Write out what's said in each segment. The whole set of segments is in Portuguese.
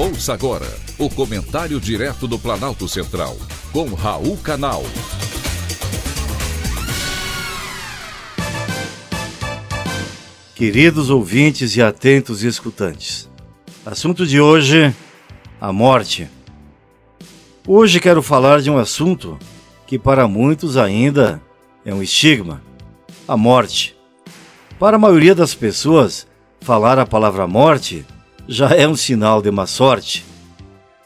Ouça agora o comentário direto do Planalto Central, com Raul Canal. Queridos ouvintes e atentos escutantes, assunto de hoje: a morte. Hoje quero falar de um assunto que para muitos ainda é um estigma: a morte. Para a maioria das pessoas, falar a palavra morte já é um sinal de má sorte.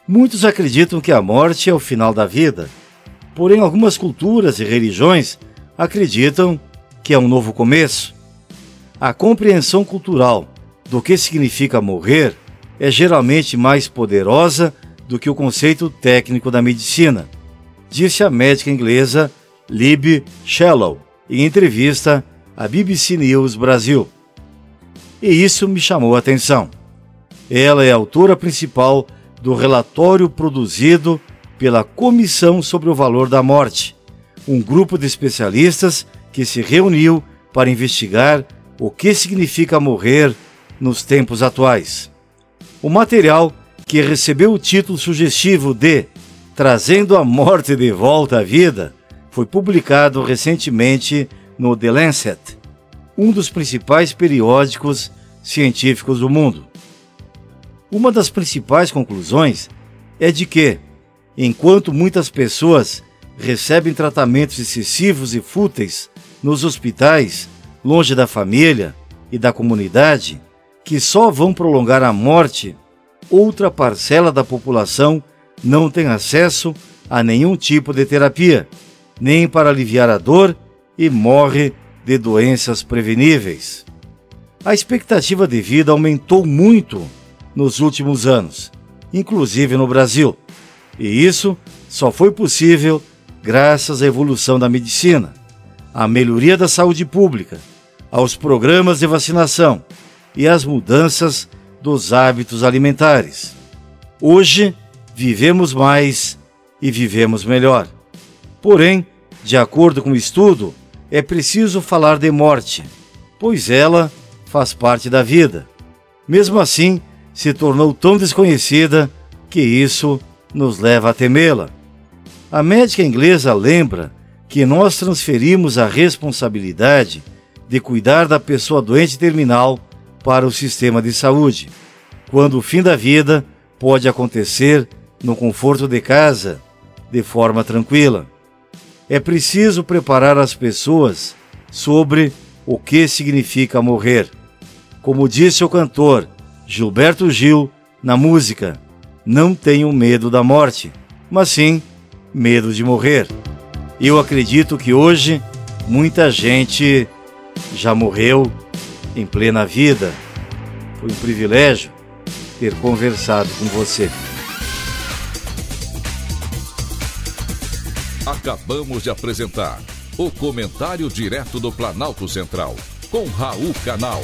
Muitos acreditam que a morte é o final da vida, porém, algumas culturas e religiões acreditam que é um novo começo. A compreensão cultural do que significa morrer é geralmente mais poderosa do que o conceito técnico da medicina, disse a médica inglesa Lib Shallow em entrevista à BBC News Brasil. E isso me chamou a atenção. Ela é autora principal do relatório produzido pela Comissão sobre o Valor da Morte, um grupo de especialistas que se reuniu para investigar o que significa morrer nos tempos atuais. O material, que recebeu o título sugestivo de Trazendo a Morte de Volta à Vida, foi publicado recentemente no The Lancet, um dos principais periódicos científicos do mundo. Uma das principais conclusões é de que, enquanto muitas pessoas recebem tratamentos excessivos e fúteis nos hospitais, longe da família e da comunidade, que só vão prolongar a morte, outra parcela da população não tem acesso a nenhum tipo de terapia, nem para aliviar a dor e morre de doenças preveníveis. A expectativa de vida aumentou muito nos últimos anos, inclusive no Brasil. E isso só foi possível graças à evolução da medicina, à melhoria da saúde pública, aos programas de vacinação e às mudanças dos hábitos alimentares. Hoje, vivemos mais e vivemos melhor. Porém, de acordo com o estudo, é preciso falar de morte, pois ela faz parte da vida. Mesmo assim, se tornou tão desconhecida que isso nos leva a temê-la. A médica inglesa lembra que nós transferimos a responsabilidade de cuidar da pessoa doente terminal para o sistema de saúde, quando o fim da vida pode acontecer no conforto de casa, de forma tranquila. É preciso preparar as pessoas sobre o que significa morrer. Como disse o cantor Gilberto Gil na música Não Tenho Medo da Morte, mas sim medo de morrer. Eu acredito que hoje muita gente já morreu em plena vida. Foi um privilégio ter conversado com você. Acabamos de apresentar o Comentário Direto do Planalto Central, com Raul Canal.